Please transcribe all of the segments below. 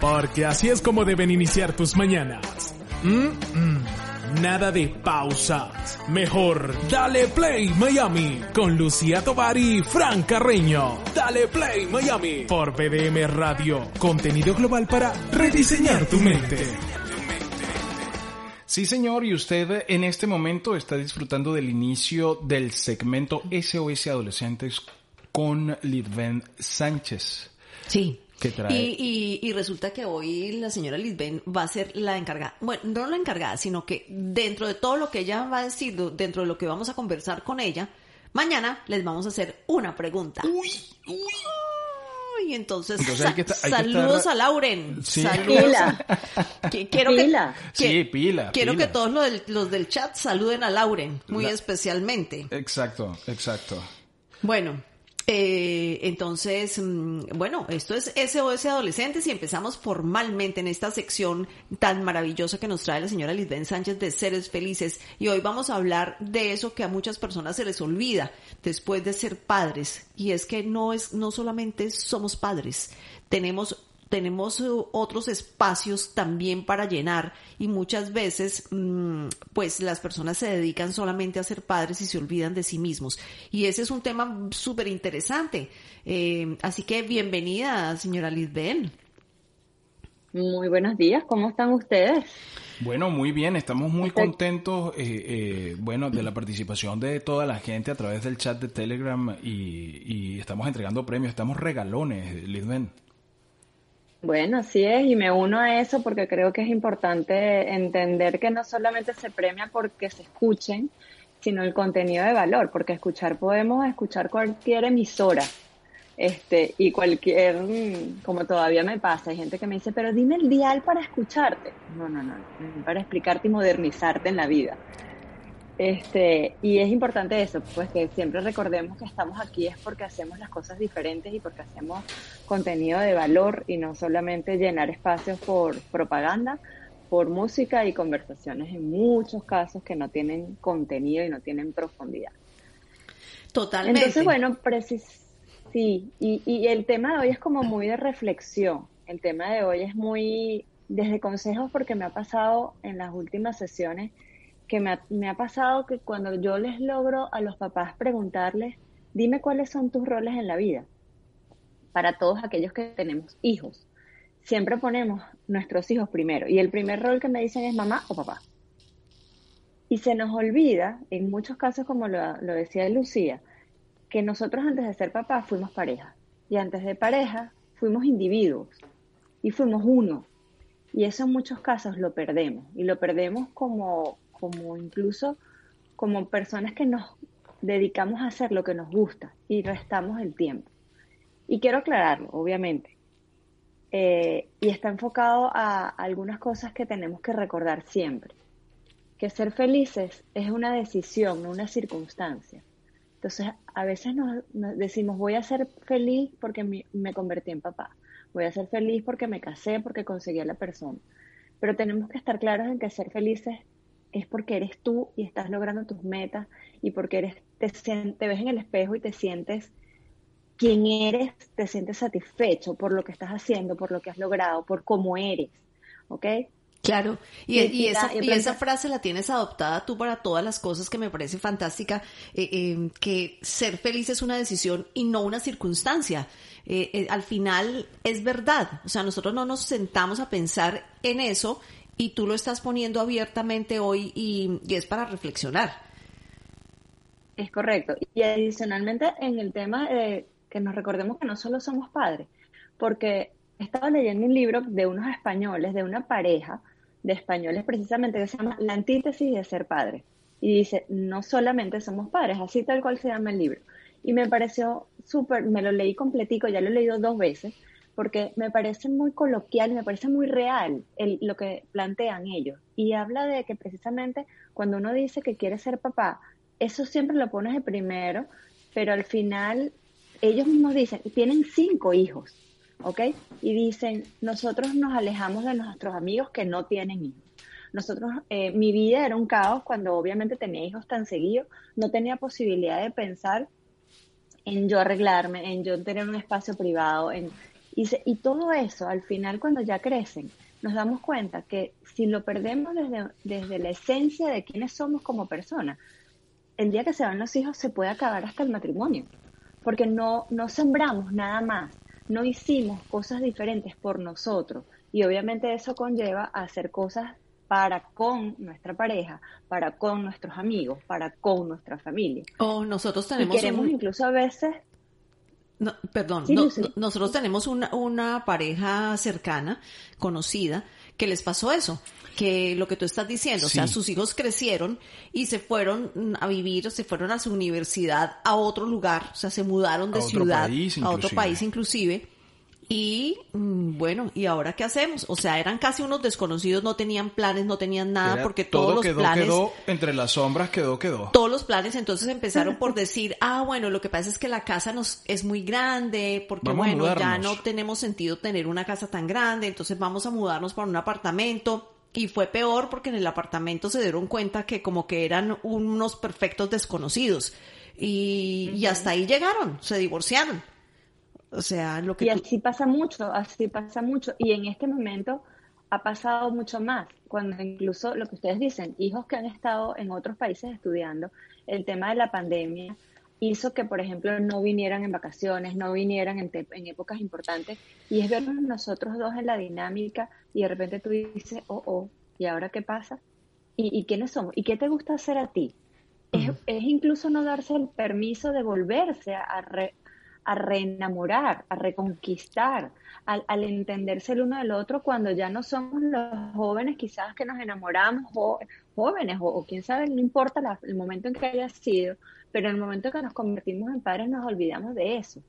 Porque así es como deben iniciar tus mañanas. Mm, mm. Nada de pausas. Mejor, dale play Miami con Lucía Tovar y Fran Carreño. Dale play Miami por BDM Radio. Contenido global para rediseñar tu mente. Sí, señor, y usted en este momento está disfrutando del inicio del segmento SOS Adolescentes con Lidven Sánchez. Sí. Y, y, y, resulta que hoy la señora Lisbeth va a ser la encargada, bueno, no la encargada, sino que dentro de todo lo que ella va a decir, dentro de lo que vamos a conversar con ella, mañana les vamos a hacer una pregunta. Uy, uy. Y entonces, Entonces hay que estar- hay que saludos estar- a Lauren. Sí. Saludos. Pila. Que- quiero Pila. que, Sí, pila, Quiero pila. que todos los del, los del chat saluden a Lauren, muy La- especialmente. Exacto, exacto. Bueno, eh, entonces, mm, bueno, esto es SOS Adolescentes y empezamos formalmente en esta sección tan maravillosa que nos trae la señora Lisbeth Sánchez de Seres Felices. Y hoy vamos a hablar de eso que a muchas personas se les olvida después de ser padres. Y es que no es, no solamente somos padres, tenemos tenemos eh, otros espacios también para llenar y muchas veces mm, pues las personas se dedican solamente a ser padres y se olvidan de sí mismos y ese es un tema súper interesante Eh, así que bienvenida señora Lisbeth Muy buenos días, ¿cómo están ustedes? Bueno, muy bien, estamos muy contentos, eh, eh, bueno, de la participación de toda la gente a través del chat de Telegram y, y estamos entregando premios, estamos regalones, Lidven. Bueno, así es, y me uno a eso porque creo que es importante entender que no solamente se premia porque se escuchen, sino el contenido de valor, porque escuchar podemos escuchar cualquier emisora, este, y cualquier, mm, como todavía me pasa, hay gente que me dice, pero dime el dial para escucharte. No, no, no, para explicarte y modernizarte en la vida. Este, y es importante eso, pues que siempre recordemos que estamos aquí es porque hacemos las cosas diferentes y porque hacemos contenido de valor y no solamente llenar espacios por propaganda, por música y conversaciones en muchos casos que no tienen contenido y no tienen profundidad. totalmente Entonces, bueno, precis sí, y, y el tema de hoy es como muy de reflexión. El tema de hoy es muy desde consejos porque me ha pasado en las últimas sesiones que me ha, pasado que cuando yo les logro a los papás preguntarles, dime cuáles son tus roles en la vida, para todos aquellos que tenemos hijos, siempre ponemos nuestros hijos primero y el primer rol que me dicen es mamá o papá. Y se nos olvida, en muchos casos como lo, lo decía Lucía, que nosotros antes de ser papás fuimos pareja y antes de pareja fuimos individuos y fuimos uno. Y eso en muchos casos lo perdemos y lo perdemos como, como incluso como personas que nos dedicamos a hacer lo que nos gusta y restamos el tiempo. Y quiero aclararlo, obviamente. Eh, y está enfocado a algunas cosas que tenemos que recordar siempre. Que ser felices es una decisión, no una circunstancia. Entonces, a veces nos, nos decimos, voy a ser feliz porque mi- me convertí en papá. Voy a ser feliz porque me casé, porque conseguí a la persona. Pero tenemos que estar claros en que ser felices es porque eres tú y estás logrando tus metas y porque eres, te, te ves en el espejo y te sientes quién eres, te sientes satisfecho por lo que estás haciendo, por lo que has logrado, por cómo eres. ¿Ok? Claro, y, Y- y y esa, y frase la tienes adoptada tú para todas las cosas que me parece fantástica, eh, eh, que ser feliz es una decisión y no una circunstancia. Eh, eh, al final es verdad, o sea, nosotros no nos sentamos a pensar en eso y tú lo estás poniendo abiertamente hoy y, es para reflexionar. Es correcto. Y adicionalmente en el tema de que nos recordemos que no solo somos padres, porque estaba leyendo un libro de unos españoles, de una pareja de españoles precisamente que se llama La antítesis de ser padre. Y dice, no solamente somos padres, así tal cual se llama el libro. Y me pareció súper, me lo leí completico, ya lo he leído dos veces, porque me parece muy coloquial y me parece muy real el- lo que plantean ellos. Y habla de que precisamente cuando uno dice que quiere ser papá, eso siempre lo pones de primero, pero al final ellos mismos dicen, tienen cinco hijos, ¿ok? Y dicen, nosotros nos alejamos de nuestros amigos que no tienen hijos. Nosotros, eh, mi vida era un caos cuando obviamente tenía hijos tan seguidos, no tenía posibilidad de pensar en yo arreglarme, en yo tener un espacio privado, en, Y, y todo eso, al final, cuando ya crecen, nos damos cuenta que si lo perdemos desde, desde la esencia de quiénes somos como personas, el día que se van los hijos se puede acabar hasta el matrimonio, porque no, no sembramos nada más, no hicimos cosas diferentes por nosotros y obviamente eso conlleva a hacer cosas para con nuestra pareja, para con nuestros amigos, para con nuestra familia. O nosotros tenemos... Y queremos incluso a veces... No, perdón, nosotros tenemos una, una pareja cercana, conocida, que les pasó eso, que lo que tú estás diciendo, o sea, sus hijos crecieron y se fueron a vivir, o se fueron a su universidad a otro lugar, o sea, se mudaron de ciudad a otro país inclusive y mm, bueno, ¿y ahora qué hacemos? O sea, eran casi unos desconocidos, no tenían planes, no tenían nada, porque todos los quedó, planes. Quedó, entre las sombras quedó, quedó. Todos los planes entonces empezaron por decir, ah, bueno, lo que pasa es que la casa nos es muy grande, porque bueno, ya no tenemos sentido tener una casa tan grande, entonces vamos a mudarnos para un apartamento. Y fue peor porque en el apartamento se dieron cuenta que como que eran unos perfectos desconocidos. Y, y hasta ahí llegaron, se divorciaron. O sea, lo que... Y así pasa mucho, así pasa mucho. Y en este momento ha pasado mucho más, cuando incluso lo que ustedes dicen, hijos que han estado en otros países estudiando, el tema de la pandemia hizo que, por ejemplo, no vinieran en vacaciones, no vinieran en, en épocas importantes, y es vernos nosotros dos en la dinámica y de repente tú dices, oh, oh, ¿y ahora qué pasa? ¿Y, quiénes somos? ¿Y qué te gusta hacer a ti? es, es, incluso no darse el permiso de volverse a, re, a reenamorar, a reconquistar, al, entenderse el uno del otro cuando ya no somos los jóvenes quizás que nos enamoramos, jóvenes o, quién sabe, no importa el momento en que haya sido, pero en el momento en que nos convertimos en padres nos olvidamos de eso.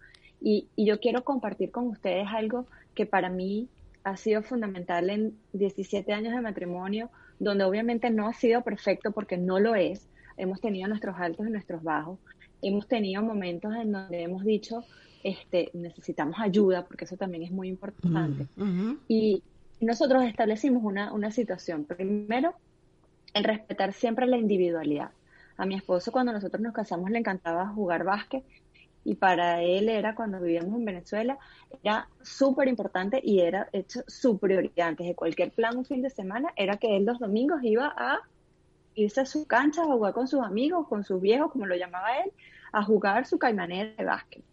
Y, y yo quiero compartir con ustedes algo que para mí ha sido fundamental en 17 años de matrimonio, donde obviamente no ha sido perfecto porque no lo es, hemos tenido nuestros altos y nuestros bajos, hemos tenido momentos en donde hemos dicho, este, necesitamos ayuda, porque eso también es muy importante. Y nosotros establecimos una, una situación. Primero, el respetar siempre la individualidad. A mi esposo cuando nosotros nos casamos le encantaba jugar básquet y para él era cuando vivíamos en Venezuela, era súper importante y era hecho su prioridad. Antes de cualquier plan un fin de semana, era que él los domingos iba a irse a su cancha a jugar con sus amigos, con sus viejos, como lo llamaba él, a jugar su caimanera de básquet.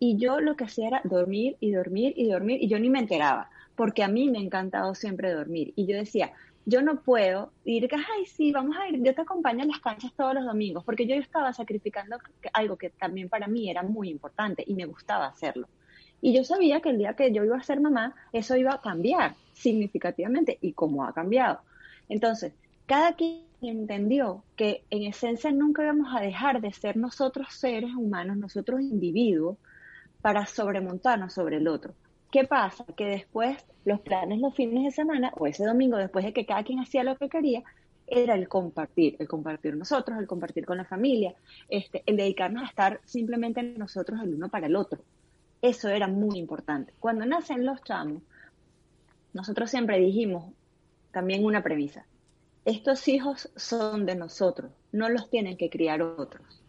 Y yo lo que hacía era dormir y dormir y dormir y yo ni me enteraba, porque a mí me ha encantado siempre dormir. Y yo decía, yo no puedo ir, ay, sí, vamos a ir, yo te acompaño a las canchas todos los domingos, porque yo estaba sacrificando algo que también para mí era muy importante y me gustaba hacerlo. Y yo sabía que el día que yo iba a ser mamá, eso iba a cambiar significativamente y cómo ha cambiado. Entonces, cada quien entendió que en esencia nunca íbamos a dejar de ser nosotros seres humanos, nosotros individuos, para sobremontarnos sobre el otro. ¿Qué pasa? Que después los planes los fines de semana o ese domingo, después de que cada quien hacía lo que quería, era el compartir, el compartir nosotros, el compartir con la familia, este, el dedicarnos a estar simplemente nosotros el uno para el otro. Eso era muy importante. Cuando nacen los chamos, nosotros siempre dijimos también una premisa, estos hijos son de nosotros, no los tienen que criar otros.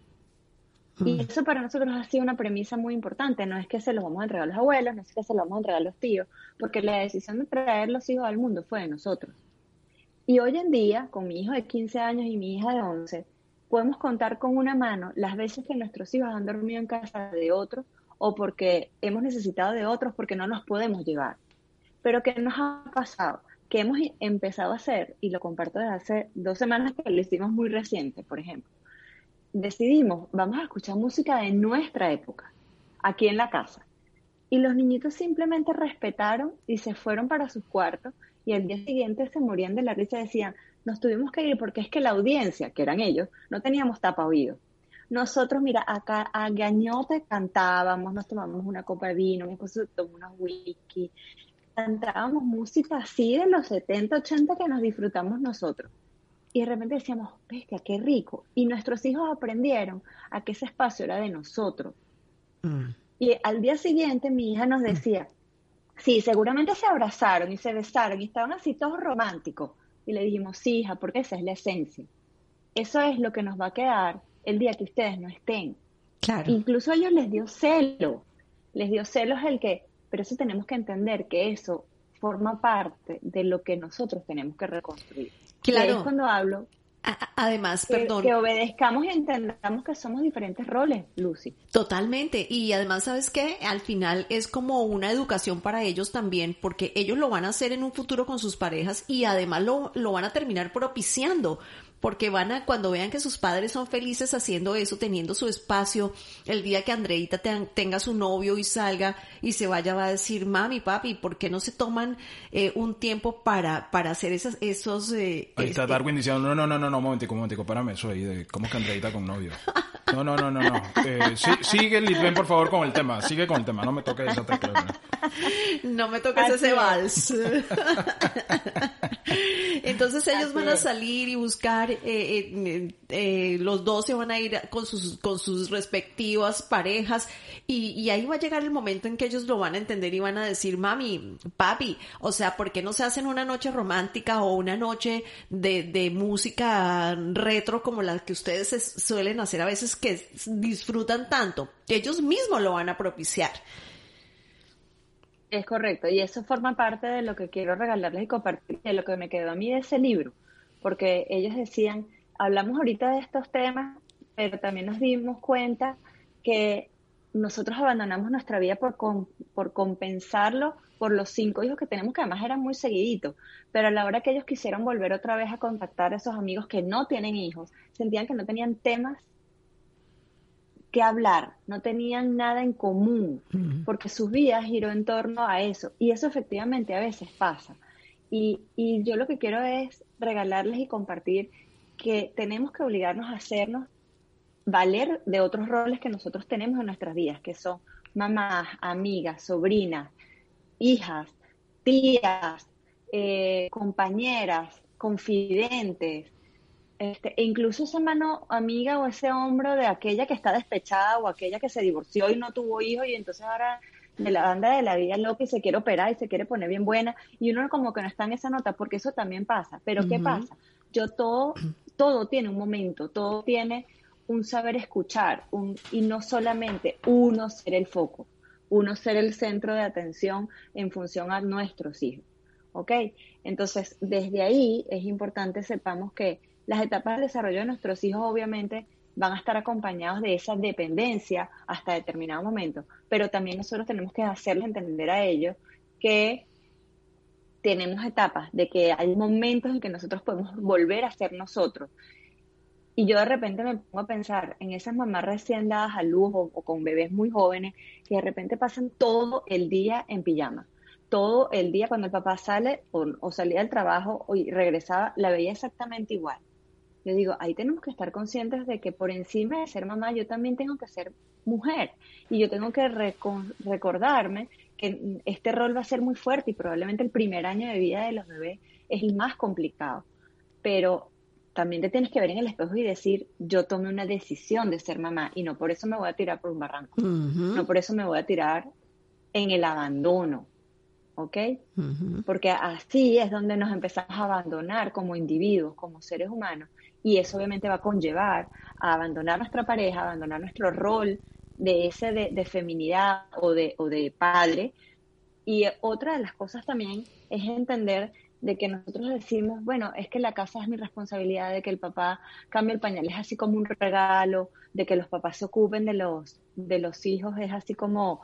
Y mm. eso para nosotros ha sido una premisa muy importante. No es que se los vamos a entregar a los abuelos, no es que se los vamos a entregar a los tíos, porque la decisión de traer los hijos al mundo fue de nosotros. Y hoy en día, con mi hijo de 15 años y mi hija de 11, podemos contar con una mano las veces que nuestros hijos han dormido en casa de otros o porque hemos necesitado de otros porque no nos podemos llevar. Pero ¿qué nos ha pasado? Que hemos empezado a hacer, y lo comparto desde hace dos semanas que lo hicimos muy reciente, por ejemplo, decidimos, vamos a escuchar música de nuestra época, aquí en la casa. Y los niñitos simplemente respetaron y se fueron para sus cuartos y al día siguiente se morían de la risa y decían, nos tuvimos que ir porque es que la audiencia, que eran ellos, no teníamos tapa oído. Nosotros, mira, acá a gañote cantábamos, nos tomamos una copa de vino, mi esposo tomó unos whisky, cantábamos música así de los 70, 80 que nos disfrutamos nosotros. Y de repente decíamos, bestia, qué rico. Y nuestros hijos aprendieron a que ese espacio era de nosotros. Mm. Y al día siguiente mi hija nos decía, sí, seguramente se abrazaron y se besaron y estaban así todos románticos. Y le dijimos, sí, hija, porque esa es la esencia. Eso es lo que nos va a quedar el día que ustedes no estén. Claro. Incluso a ellos les dio celo. Les dio celos el que pero eso tenemos que entender que eso forma parte de lo que nosotros tenemos que reconstruir. Claro. Y es cuando hablo Además, que, perdón. Que obedezcamos y entendamos que somos diferentes roles, Lucy. Totalmente. Y además, ¿sabes qué? Al final es como una educación para ellos también, porque ellos lo van a hacer en un futuro con sus parejas y además lo, lo van a terminar propiciando porque van a, cuando vean que sus padres son felices haciendo eso, teniendo su espacio, el día que Andreita tenga su novio y salga y se vaya, va a decir, mami, papi, ¿por qué no se toman eh, un tiempo para, para hacer esas, esos... Eh, ahí está este Darwin diciendo, no, no, no, no, no, un momentico, un momentico, párame eso ahí de cómo es que Andreita con novio. No, no, no, no, no. Eh, sí, sigue, Lisbeth, por favor, con el tema. Sigue con el tema, no me toques esa tecla. No me toques ese vals. Entonces ellos van a salir y buscar, eh, eh, eh, los dos se van a ir con sus, con sus respectivas parejas y, y, ahí va a llegar el momento en que ellos lo van a entender y van a decir, mami, papi, o sea, ¿por qué no se hacen una noche romántica o una noche de, de música retro como la que ustedes suelen hacer a veces que disfrutan tanto? Ellos mismos lo van a propiciar. Es correcto, y eso forma parte de lo que quiero regalarles y compartir, de lo que me quedó a mí de ese libro, porque ellos decían, hablamos ahorita de estos temas, pero también nos dimos cuenta que nosotros abandonamos nuestra vida por, por compensarlo por los cinco hijos que tenemos, que además eran muy seguiditos, pero a la hora que ellos quisieron volver otra vez a contactar a esos amigos que no tienen hijos, sentían que no tenían temas que hablar, no tenían nada en común, porque sus vidas giró en torno a eso. Y eso efectivamente a veces pasa. Y, y yo lo que quiero es regalarles y compartir que tenemos que obligarnos a hacernos valer de otros roles que nosotros tenemos en nuestras vidas, que son mamás, amigas, sobrinas, hijas, tías, eh, compañeras, confidentes, este, e incluso esa mano amiga o ese hombro de aquella que está despechada o aquella que se divorció y no tuvo hijos y entonces ahora de la banda de la vida loca y se quiere operar y se quiere poner bien buena y uno como que no está en esa nota porque eso también pasa. Pero ¿qué pasa? Yo todo, todo tiene un momento, todo tiene un saber escuchar un, y no solamente uno ser el foco, uno ser el centro de atención en función a nuestros hijos. ¿Ok? Entonces, desde ahí es importante sepamos que las etapas de desarrollo de nuestros hijos obviamente van a estar acompañados de esa dependencia hasta determinado momento, pero también nosotros tenemos que hacerles entender a ellos que tenemos etapas, de que hay momentos en que nosotros podemos volver a ser nosotros. Y yo de repente me pongo a pensar en esas mamás recién dadas a luz o, con bebés muy jóvenes que de repente pasan todo el día en pijama. Todo el día cuando el papá sale o, salía del trabajo y regresaba, la veía exactamente igual yo digo, ahí tenemos que estar conscientes de que por encima de ser mamá, yo también tengo que ser mujer. Y yo tengo que recordarme que este rol va a ser muy fuerte y probablemente el primer año de vida de los bebés es el más complicado. Pero también te tienes que ver en el espejo y decir, yo tomé una decisión de ser mamá y no por eso me voy a tirar por un barranco. No por eso me voy a tirar en el abandono. ¿ok? Porque así es donde nos empezamos a abandonar como individuos, como seres humanos, y eso obviamente va a conllevar a abandonar nuestra pareja, abandonar nuestro rol de ese de, feminidad o de, o de padre. Y otra de las cosas también es entender de que nosotros decimos, bueno, es que la casa es mi responsabilidad, de que el papá cambie el pañal es así como un regalo, de que los papás se ocupen de los, de los hijos es así como,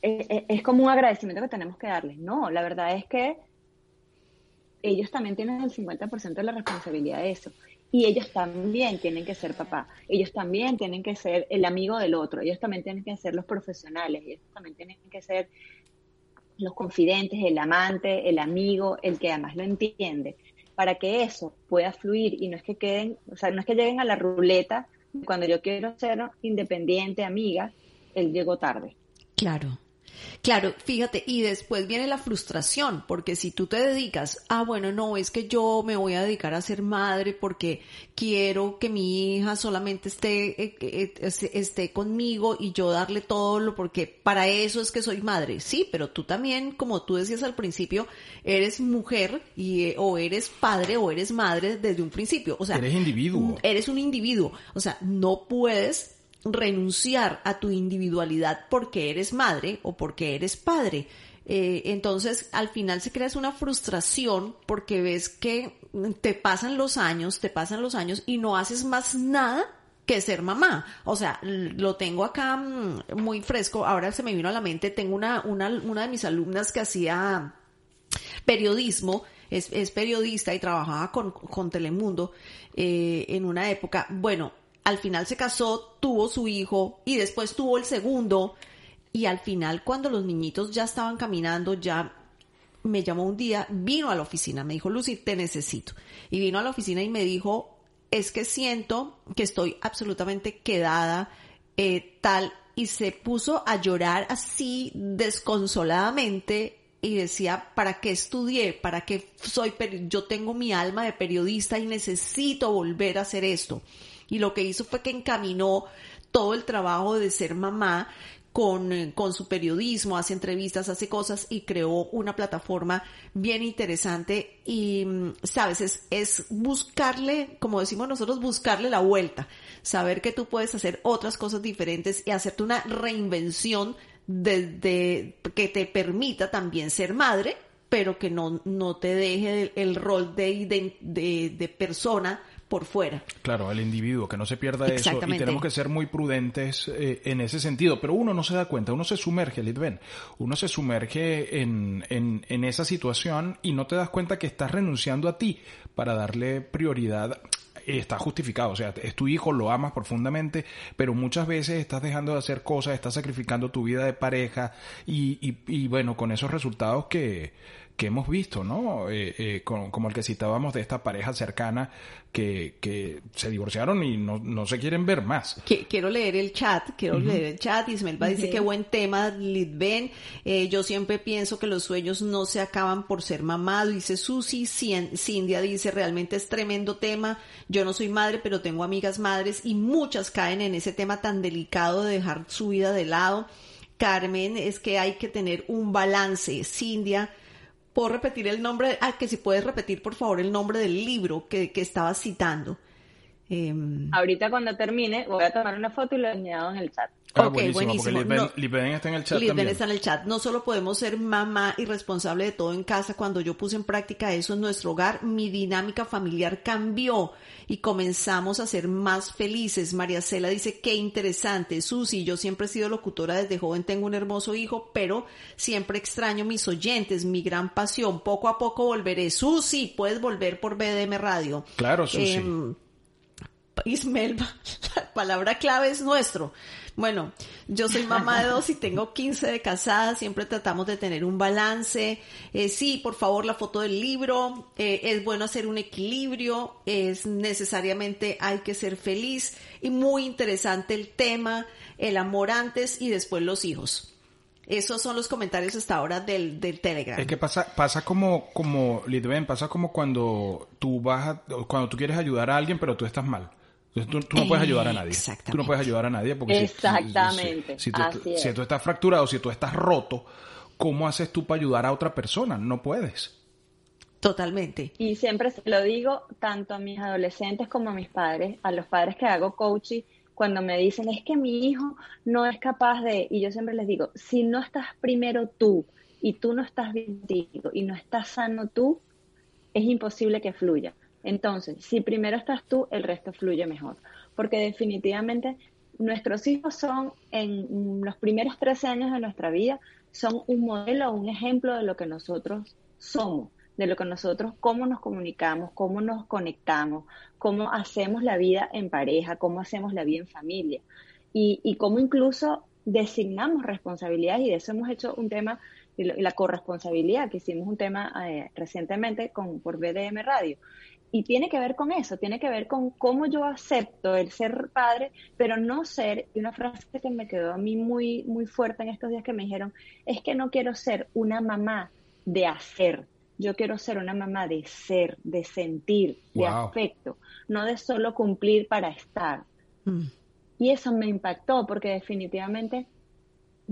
es, es como un agradecimiento que tenemos que darles. No, la verdad es que ellos también tienen el 50% de la responsabilidad de eso y ellos también tienen que ser papá, ellos también tienen que ser el amigo del otro, ellos también tienen que ser los profesionales, ellos también tienen que ser los confidentes, el amante, el amigo, el que además lo entiende, para que eso pueda fluir y no es que queden, o sea, no es que lleguen a la ruleta cuando yo quiero ser independiente, amiga, él llegó tarde. Claro. Claro, fíjate, y después viene la frustración, porque si tú te dedicas, ah, bueno, no, es que yo me voy a dedicar a ser madre porque quiero que mi hija solamente esté, eh, eh, esté conmigo y yo darle todo lo, porque para eso es que soy madre. Sí, pero tú también, como tú decías al principio, eres mujer y, eh, o eres padre o eres madre desde un principio. O sea, eres individuo. Eres un individuo. O sea, no puedes renunciar a tu individualidad porque eres madre o porque eres padre. Eh, entonces, al final se crea una frustración porque ves que te pasan los años, te pasan los años y no haces más nada que ser mamá. O sea, lo tengo acá mm, muy fresco. Ahora se me vino a la mente, tengo una, una, una de mis alumnas que hacía periodismo, es, es periodista y trabajaba con, con Telemundo eh, en una época. Bueno, al final se casó, tuvo su hijo y después tuvo el segundo. Y al final, cuando los niñitos ya estaban caminando, ya me llamó un día, vino a la oficina, me dijo, Lucy, te necesito. Y vino a la oficina y me dijo, es que siento que estoy absolutamente quedada, eh, tal, y se puso a llorar así desconsoladamente y decía, ¿para qué estudié? ¿Para qué soy? Yo tengo mi alma de periodista y necesito volver a hacer esto. Y lo que hizo fue que encaminó todo el trabajo de ser mamá con, eh, con, su periodismo, hace entrevistas, hace cosas y creó una plataforma bien interesante y, mm, sabes, es, es buscarle, como decimos nosotros, buscarle la vuelta, saber que tú puedes hacer otras cosas diferentes y hacerte una reinvención desde que te permita también ser madre, pero que no, no te deje el, rol de, de, de persona por fuera. Claro, el individuo, que no se pierda eso. Y tenemos que ser muy prudentes eh, en ese sentido. Pero uno no se da cuenta, uno se sumerge, Litven. Uno se sumerge en, en, en esa situación y no te das cuenta que estás renunciando a ti para darle prioridad está justificado, o sea, es tu hijo, lo amas profundamente, pero muchas veces estás dejando de hacer cosas, estás sacrificando tu vida de pareja y, y, y bueno, con esos resultados que, que hemos visto, ¿no? Eh, eh, como, el que citábamos de esta pareja cercana que, que se divorciaron y no, no se quieren ver más. Quiero leer el chat, quiero leer el chat. Ismelva dice que buen tema, Litven. Eh, yo siempre pienso que los sueños no se acaban por ser mamado. Dice Susi, Cindia dice realmente es tremendo tema. Yo no soy madre, pero tengo amigas madres y muchas caen en ese tema tan delicado de dejar su vida de lado. Carmen, es que hay que tener un balance. Cindia, ¿Puedo repetir el nombre? Ah, que si puedes repetir, por favor, el nombre del libro que, que estabas citando. Em, Ahorita cuando termine voy a tomar una foto y lo añado en el chat. Ah, ok, buenísimo. Lipen, está en el chat Lipen está en el chat. No solo podemos ser mamá y responsable de todo en casa. Cuando yo puse en práctica eso en nuestro hogar, mi dinámica familiar cambió y comenzamos a ser más felices. María Cela dice, qué interesante. Susi, yo siempre he sido locutora desde joven, tengo un hermoso hijo, pero siempre extraño mis oyentes, mi gran pasión. Poco a poco volveré. Susi, puedes volver por BDM Radio. Claro, Susi. Eh, Ismel, la palabra clave es nuestro. Bueno, yo soy mamá de dos y tengo 15 de casada, siempre tratamos de tener un balance. Eh, sí, por favor, la foto del libro, eh, es bueno hacer un equilibrio, es necesariamente hay que ser feliz y muy interesante el tema, el amor antes y después los hijos. Esos son los comentarios hasta ahora del, del Telegram. Es que pasa, pasa como, como, Lidben, pasa como cuando tú vas cuando tú quieres ayudar a alguien pero tú estás mal. Entonces tú, no puedes ayudar a nadie. Tú no puedes ayudar a nadie porque Exactamente. Si, tú, estás fracturado, si tú estás roto, ¿cómo haces tú para ayudar a otra persona? No puedes. Totalmente. Y siempre lo digo tanto a mis adolescentes como a mis padres, a los padres que hago coaching, cuando me dicen es que mi hijo no es capaz de, y yo siempre les digo, si no estás primero tú y tú no estás bien y no estás sano tú, es imposible que fluya. Entonces, si primero estás tú, el resto fluye mejor. Porque definitivamente nuestros hijos son, en los primeros 13 años de nuestra vida, son un modelo, un ejemplo de lo que nosotros somos, de lo que nosotros, cómo nos comunicamos, cómo nos conectamos, cómo hacemos la vida en pareja, cómo hacemos la vida en familia y, y cómo incluso designamos responsabilidades y de eso hemos hecho un tema y la corresponsabilidad, que hicimos un tema eh, recientemente con, por BDM Radio y tiene que ver con eso, tiene que ver con cómo yo acepto el ser padre, pero no ser, y una frase que me quedó a mí muy, muy fuerte en estos días que me dijeron, es que no quiero ser una mamá de hacer, yo quiero ser una mamá de ser, de sentir, de afecto, no de solo cumplir para estar. Mm. Y eso me impactó porque definitivamente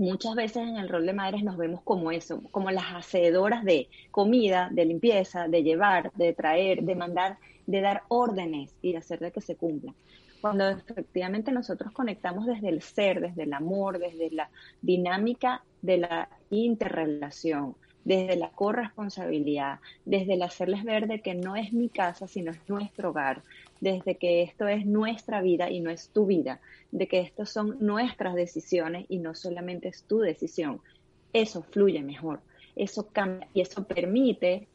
muchas veces en el rol de madres nos vemos como eso, como las hacedoras de comida, de limpieza, de llevar, de traer, de mandar, de dar órdenes y de hacer de que se cumplan. cuando efectivamente nosotros conectamos desde el ser, desde el amor, desde la dinámica de la interrelación, desde la corresponsabilidad, desde el hacerles ver de que no es mi casa, sino es nuestro hogar, desde que esto es nuestra vida y no es tu vida, de que esto son nuestras decisiones y no solamente es tu decisión. Eso fluye mejor, eso cambia y eso permite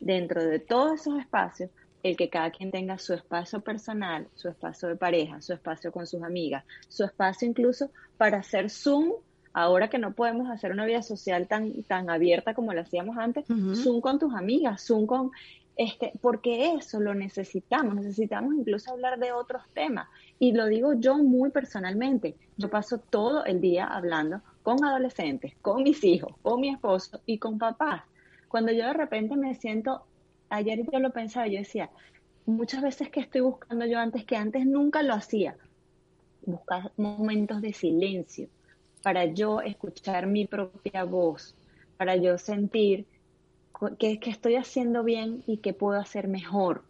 dentro de todos esos espacios el que cada quien tenga su espacio personal, su espacio de pareja, su espacio con sus amigas, su espacio incluso para hacer Zoom, ahora que no podemos hacer una vida social tan, tan abierta como lo hacíamos antes, Zoom con tus amigas, Zoom con, porque eso lo necesitamos, necesitamos incluso hablar de otros temas. Y lo digo yo muy personalmente, yo paso todo el día hablando con adolescentes, con mis hijos, con mi esposo y con papás. Cuando yo de repente me siento ayer yo lo pensaba, yo decía, muchas veces que estoy buscando yo antes, que antes nunca lo hacía, buscar momentos de silencio para yo escuchar mi propia voz, para yo sentir que, estoy haciendo bien y que puedo hacer mejor.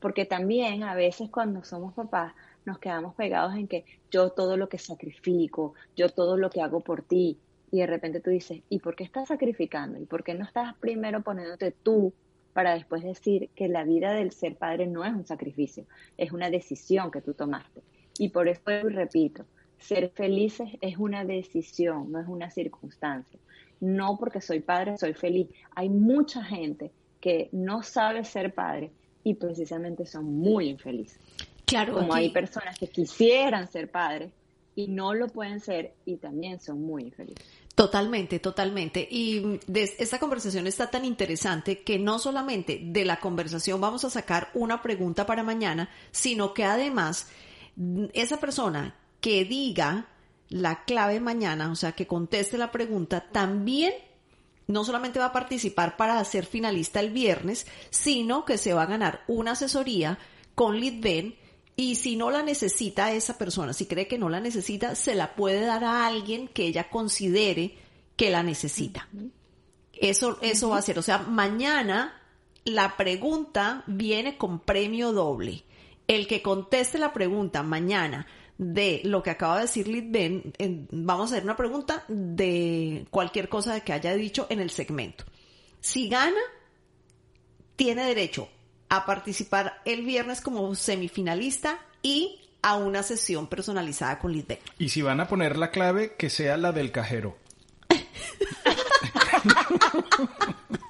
Porque también a veces cuando somos papás nos quedamos pegados en que yo todo lo que sacrifico, yo todo lo que hago por ti, y de repente tú dices, ¿y por qué estás sacrificando? ¿Y por qué no estás primero poniéndote tú para después decir que la vida del ser padre no es un sacrificio, es una decisión que tú tomaste. Y por eso repito, ser felices es una decisión, no es una circunstancia. No porque soy padre soy feliz. Hay mucha gente que no sabe ser padre y precisamente son muy infelices. Claro, como hay personas que quisieran ser padres y no lo pueden ser y también son muy infelices. Totalmente, totalmente. Y esta conversación está tan interesante que no solamente de la conversación vamos a sacar una pregunta para mañana, sino que además esa persona que diga la clave mañana, o sea, que conteste la pregunta, también no solamente va a participar para ser finalista el viernes, sino que se va a ganar una asesoría con Lidben y si no la necesita esa persona, si cree que no la necesita, se la puede dar a alguien que ella considere que la necesita. Eso, eso va a ser. O sea, mañana la pregunta viene con premio doble. El que conteste la pregunta mañana de lo que acaba de decir Lidben, vamos a hacer una pregunta de cualquier cosa que haya dicho en el segmento. Si gana, tiene derecho a participar el viernes como semifinalista y a una sesión personalizada con Lidbeck. Y si van a poner la clave, que sea la del cajero.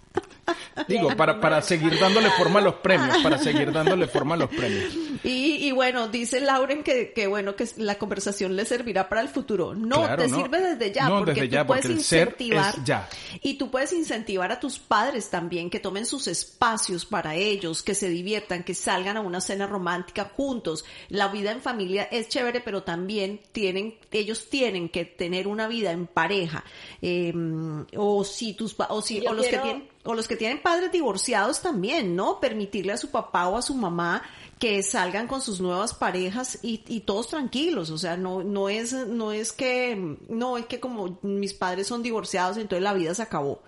Digo, para, para seguir dándole forma a los premios, para seguir dándole forma a los premios. Y, bueno, dice Lauren que, que, bueno, que la conversación le servirá para el futuro. No, te sirve desde ya, porque tú puedes incentivar. ya. Y tú puedes incentivar a tus padres también que tomen sus espacios para ellos, que se diviertan, que salgan a una cena romántica juntos. La vida en familia es chévere, pero también tienen, ellos tienen que tener una vida en pareja. Em, o si tus, o si, o los que tienen o los que tienen padres divorciados también, ¿no? Permitirle a su papá o a su mamá que salgan con sus nuevas parejas y, todos tranquilos, o sea, no, no es, no es que, no es que como mis padres son divorciados, entonces la vida se acabó.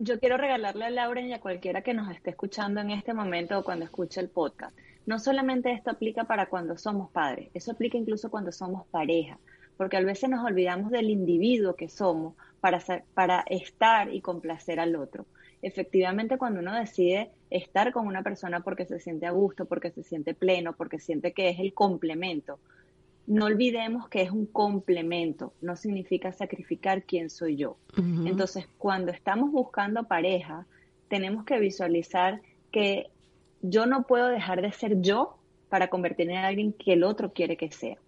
Yo quiero regalarle a Lauren y a cualquiera que nos esté escuchando en este momento o cuando escuche el podcast. No solamente esto aplica para cuando somos padres, eso aplica incluso cuando somos pareja porque a veces nos olvidamos del individuo que somos para, para estar y complacer al otro. Efectivamente, cuando uno decide estar con una persona porque se siente a gusto, porque se siente pleno, porque siente que es el complemento, no olvidemos que es un complemento, no significa sacrificar quién soy yo. Entonces, cuando estamos buscando pareja, tenemos que visualizar que yo no puedo dejar de ser yo para convertirme en alguien que el otro quiere que sea.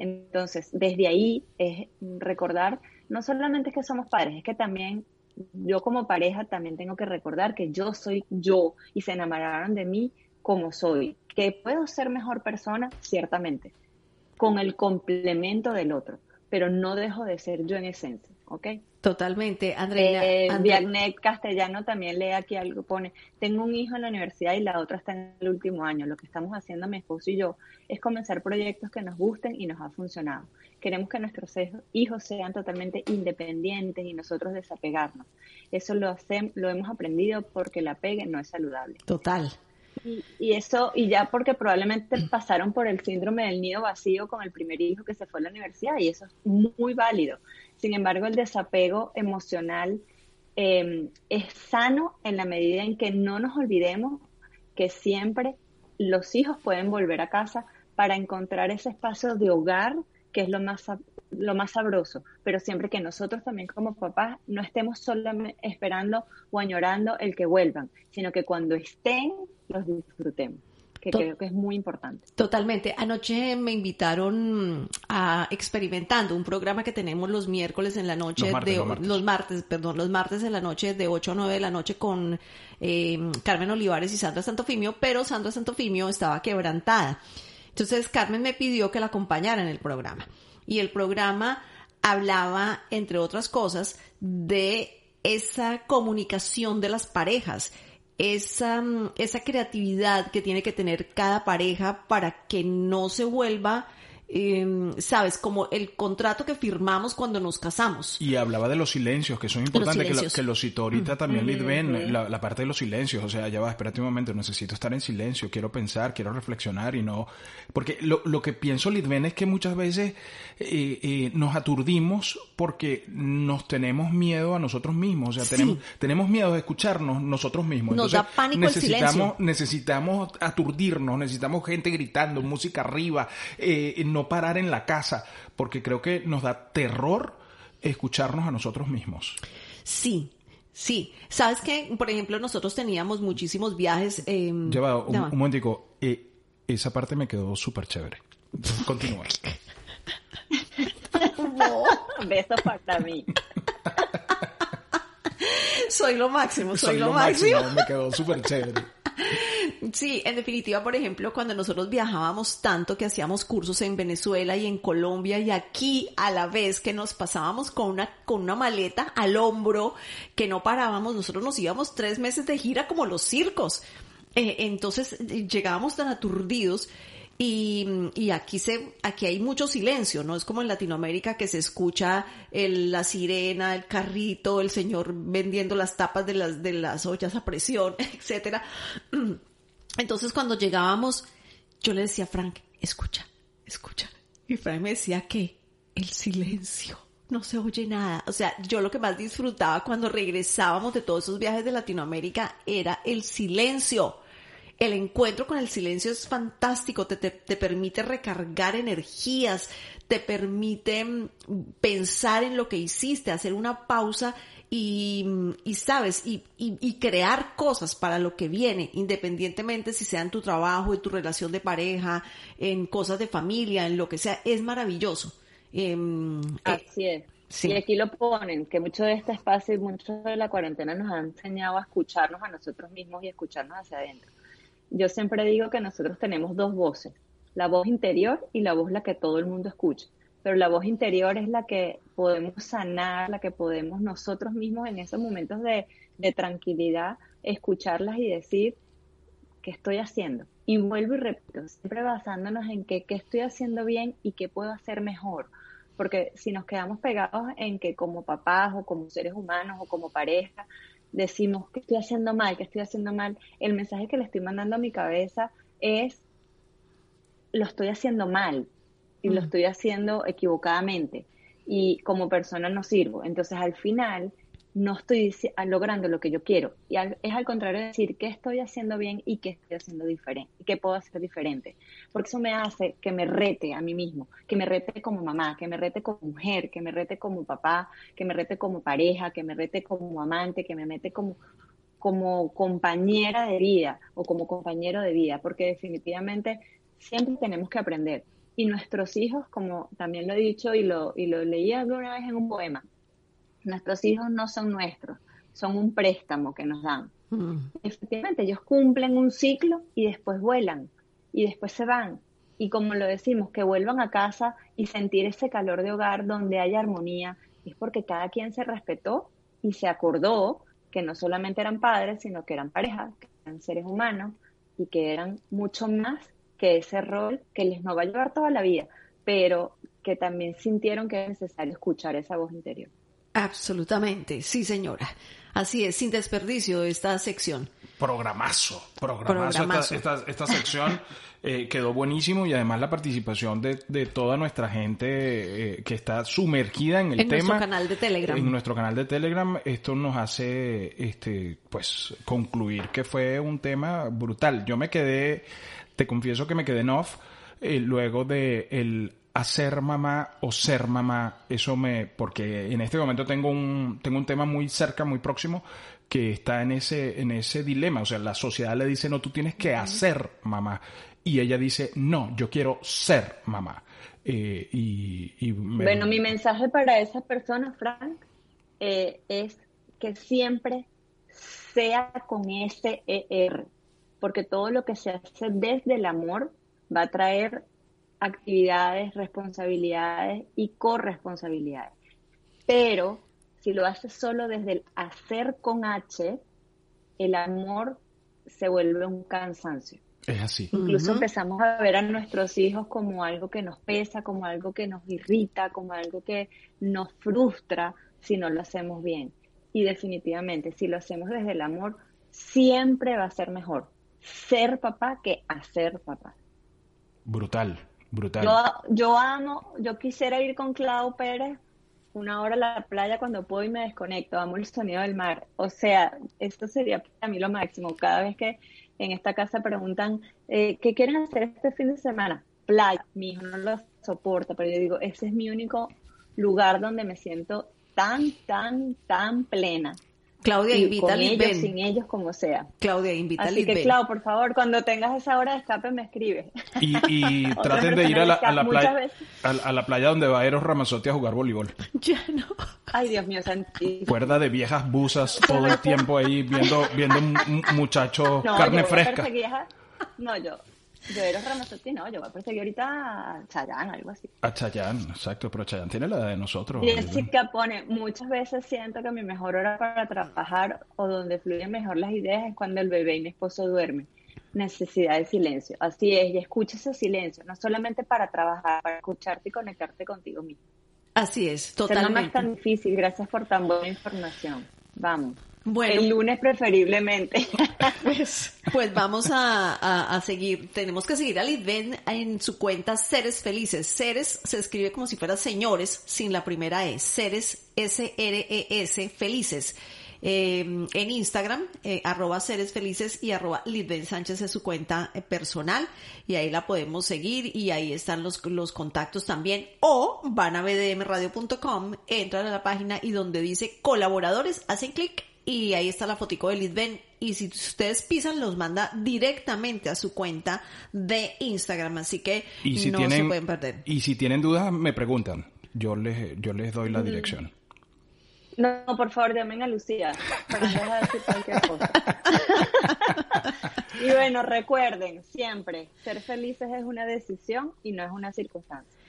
Entonces, desde ahí es recordar, no solamente que somos padres, es que también yo como pareja también tengo que recordar que yo soy yo y se enamoraron de mí como soy, que puedo ser mejor persona, ciertamente, con el complemento del otro, pero no dejo de ser yo en esencia, ¿ok? Totalmente, Andrea. Eh, Castellano también lee aquí algo, pone, tengo un hijo en la universidad y la otra está en el último año. Lo que estamos haciendo mi esposo y yo es comenzar proyectos que nos gusten y nos ha funcionado. Queremos que nuestros hijos sean totalmente independientes y nosotros desapegarnos. Eso lo, hacemos, lo hemos aprendido porque la pegue no es saludable. Total. Y, eso, y ya porque probablemente pasaron por el síndrome del nido vacío con el primer hijo que se fue a la universidad, y eso es muy válido. Sin embargo, el desapego emocional em, es sano en la medida en que no nos olvidemos que siempre los hijos pueden volver a casa para encontrar ese espacio de hogar que es lo más lo más sabroso, pero siempre que nosotros también como papás no estemos solamente esperando o añorando el que vuelvan, sino que cuando estén los disfrutemos que creo que es muy importante. Totalmente. Anoche me invitaron a experimentando un programa que tenemos los miércoles en la noche los martes, de los martes. perdón, los martes en la noche de 8 a 9 de la noche con eh, Carmen Olivares y Sandra Santofimio, pero Sandra Santofimio estaba quebrantada. Entonces Carmen me pidió que la acompañara en el programa. Y el programa hablaba, entre otras cosas, de esa comunicación de las parejas, esa, esa creatividad que tiene que tener cada pareja para que no se vuelva Em, sabes, como el contrato que firmamos cuando nos casamos. Y hablaba de los silencios, que son importantes, que, lo, que lo citó ahorita también Lidben, la, parte de los silencios, o sea, ya va, espérate un momento, necesito estar en silencio, quiero pensar, quiero reflexionar y no... Porque lo, lo que pienso Lidben es que muchas veces eh, eh, nos aturdimos porque nos tenemos miedo a nosotros mismos, o sea, tenemos, tenemos miedo de escucharnos nosotros mismos. Nos da pánico necesitamos, el silencio. Necesitamos aturdirnos, necesitamos gente gritando, música arriba, eh, no parar en la casa, porque creo que nos da terror escucharnos a nosotros mismos. Sí, Sí, sabes que, por ejemplo, nosotros teníamos muchísimos viajes. Eh, Lleva, un, un momentico, eh, esa parte me quedó súper chévere. Continúa. no, besos para mí. soy lo máximo, soy, lo, máximo. Me quedó súper chévere. Sí, en definitiva, por ejemplo, cuando nosotros viajábamos tanto que hacíamos cursos en Venezuela y en Colombia y aquí a la vez que nos pasábamos con una, con una maleta al hombro, que no parábamos, nosotros nos íbamos tres meses de gira como los circos. Eh, entonces llegábamos tan aturdidos y, y, aquí se, aquí hay mucho silencio, no es como en Latinoamérica que se escucha el, la sirena, el carrito, el señor vendiendo las tapas de las, de las ollas a presión, etcétera. Entonces cuando llegábamos, yo le decía a Frank, escucha, escucha. Y Frank me decía que el silencio, no se oye nada. O sea, yo lo que más disfrutaba cuando regresábamos de todos esos viajes de Latinoamérica era el silencio el encuentro con el silencio es fantástico, te, te, permite recargar energías, te permite mm, pensar en lo que hiciste, hacer una pausa y, y sabes, y, y, crear cosas para lo que viene, independientemente si sea en tu trabajo, en tu relación de pareja, en cosas de familia, en lo que sea, es maravilloso. Em, eh, Así es. Sí. Y aquí lo ponen, que mucho de este espacio y mucho de la cuarentena nos ha enseñado a escucharnos a nosotros mismos y escucharnos hacia adentro yo siempre digo que nosotros tenemos dos voces, la voz interior y la voz la que todo el mundo escucha. Pero la voz interior es la que podemos sanar, la que podemos nosotros mismos en esos momentos de, tranquilidad escucharlas y decir, ¿qué estoy haciendo? Y vuelvo y repito, siempre basándonos en qué, qué estoy haciendo bien y qué puedo hacer mejor. Porque si nos quedamos pegados en que como papás o como seres humanos o como pareja decimos que estoy haciendo mal, que estoy haciendo mal, el mensaje que le estoy mandando a mi cabeza es, lo estoy haciendo mal y lo mm. estoy haciendo equivocadamente y como persona no sirvo. Entonces al final no estoy logrando lo que yo quiero. Y es al contrario de decir qué estoy haciendo bien y qué estoy haciendo diferente, qué puedo hacer diferente. Porque eso me hace que me rete a mí mismo, que me rete como mamá, que me rete como mujer, que me rete como papá, que me rete como pareja, que me rete como amante, que me mete como, como compañera de vida o como compañero de vida. Porque definitivamente siempre tenemos que aprender. Y nuestros hijos, como también lo he dicho y lo, y lo leí alguna vez en un poema, Nuestros hijos no son nuestros, son un préstamo que nos dan. Mm. Efectivamente, ellos cumplen un ciclo y después vuelan y después se van. Y como lo decimos, que vuelvan a casa y sentir ese calor de hogar donde hay armonía, es porque cada quien se respetó y se acordó que no solamente eran padres, sino que eran parejas, que eran seres humanos y que eran mucho más que ese rol que les no va a llevar toda la vida, pero que también sintieron que era necesario escuchar esa voz interior. Absolutamente, sí señora. Así es, sin desperdicio esta sección. programazo, programazo, Esta, esta, sección. Eh, quedó buenísimo y además la participación de, de toda nuestra gente eh, que está sumergida en el tema. En nuestro canal de Telegram. En nuestro canal de Telegram, esto nos hace, este, pues, concluir que fue un tema brutal. Yo me quedé, te confieso que me quedé en off eh, luego de el hacer mamá o ser mamá, eso me, porque en este momento tengo un, tengo un tema muy cerca, muy próximo, que está en ese, en ese dilema. O sea, la sociedad le dice, no, tú tienes que hacer mamá. Y ella dice, no, yo quiero ser mamá. Eh, y, Bueno, mi mensaje para esa persona, Frank, eh, es que siempre sea con ese ER, porque todo lo que se hace desde el amor va a traer actividades, responsabilidades y corresponsabilidades. Pero si lo haces solo desde el hacer con H, el amor se vuelve un cansancio. Es así. Incluso empezamos a ver a nuestros hijos como algo que nos pesa, como algo que nos irrita, como algo que nos frustra si no lo hacemos bien. Y definitivamente, si lo hacemos desde el amor, siempre va a ser mejor ser papá que hacer papá. Brutal, brutal. Yo, amo, yo quisiera ir con Clau Pérez una hora a la playa cuando puedo y me desconecto, amo el sonido del mar. O sea, esto sería para mí lo máximo. Cada vez que en esta casa preguntan, eh, ¿qué quieren hacer este fin de semana? Playa. Mi hijo no lo soporta, pero yo digo, ese es mi único lugar donde me siento tan, tan, tan plena. Claudia, invita a ellos, sin ellos, como sea. Claudia, invita Así que, Clau, por favor, cuando tengas esa hora de escape, me escribe. Y, traten de ir a la, playa a, la playa donde va Eros Ramazotti a jugar voleibol. Ya no. Ay, Dios mío, santísimo. Cuerda de viejas busas todo el tiempo ahí viendo, viendo un muchacho carne fresca. No, yo, yo era Ramazotti, no, yo voy a perseguir ahorita a Chayán, algo así. A Chayán, exacto, pero Chayán tiene la edad de nosotros. Jessica pone, muchas veces siento que mi mejor hora para trabajar o donde fluyen mejor las ideas es cuando el bebé y mi esposo duermen. Necesidad de silencio. Así es, y escucha ese silencio, no solamente para trabajar, para escucharte y conectarte contigo mismo. Así es, totalmente. no es tan difícil, gracias por tan buena información. Vamos. Bueno, el lunes preferiblemente. Pues, pues vamos a, seguir. Tenemos que seguir a Lidven en su cuenta Seres Felices. Seres se escribe como si fuera señores, sin la primera E. Seres, S-R-E-S, Felices. Eh, en Instagram, eh, arroba seres felices y arroba Lidben Sánchez es su cuenta eh, personal y ahí la podemos seguir y ahí están los, los contactos también o van a bdmradio.com, entran a la página y donde dice colaboradores, hacen clic y ahí está la fotico de Lidben y si ustedes pisan los manda directamente a su cuenta de Instagram, así que no se pueden perder. Y si tienen dudas me preguntan, yo les yo les doy la dirección. No, por favor, llamen a Lucía para decir cualquier cosa. y bueno, recuerden siempre, ser felices es una decisión y no es una circunstancia.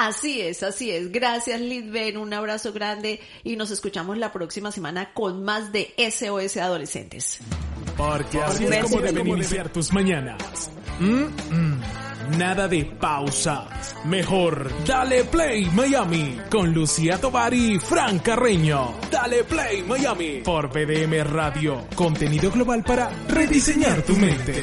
Así es, así es. Gracias, Lidben. Un abrazo grande y nos escuchamos la próxima semana con más de SOS Adolescentes. Porque así es como deben iniciar tus mañanas. Mm, mm. Nada de pausas. Mejor, dale play Miami con Lucía Tovar y Fran Carreño. Dale play Miami por BDM Radio. Contenido global para rediseñar tu mente.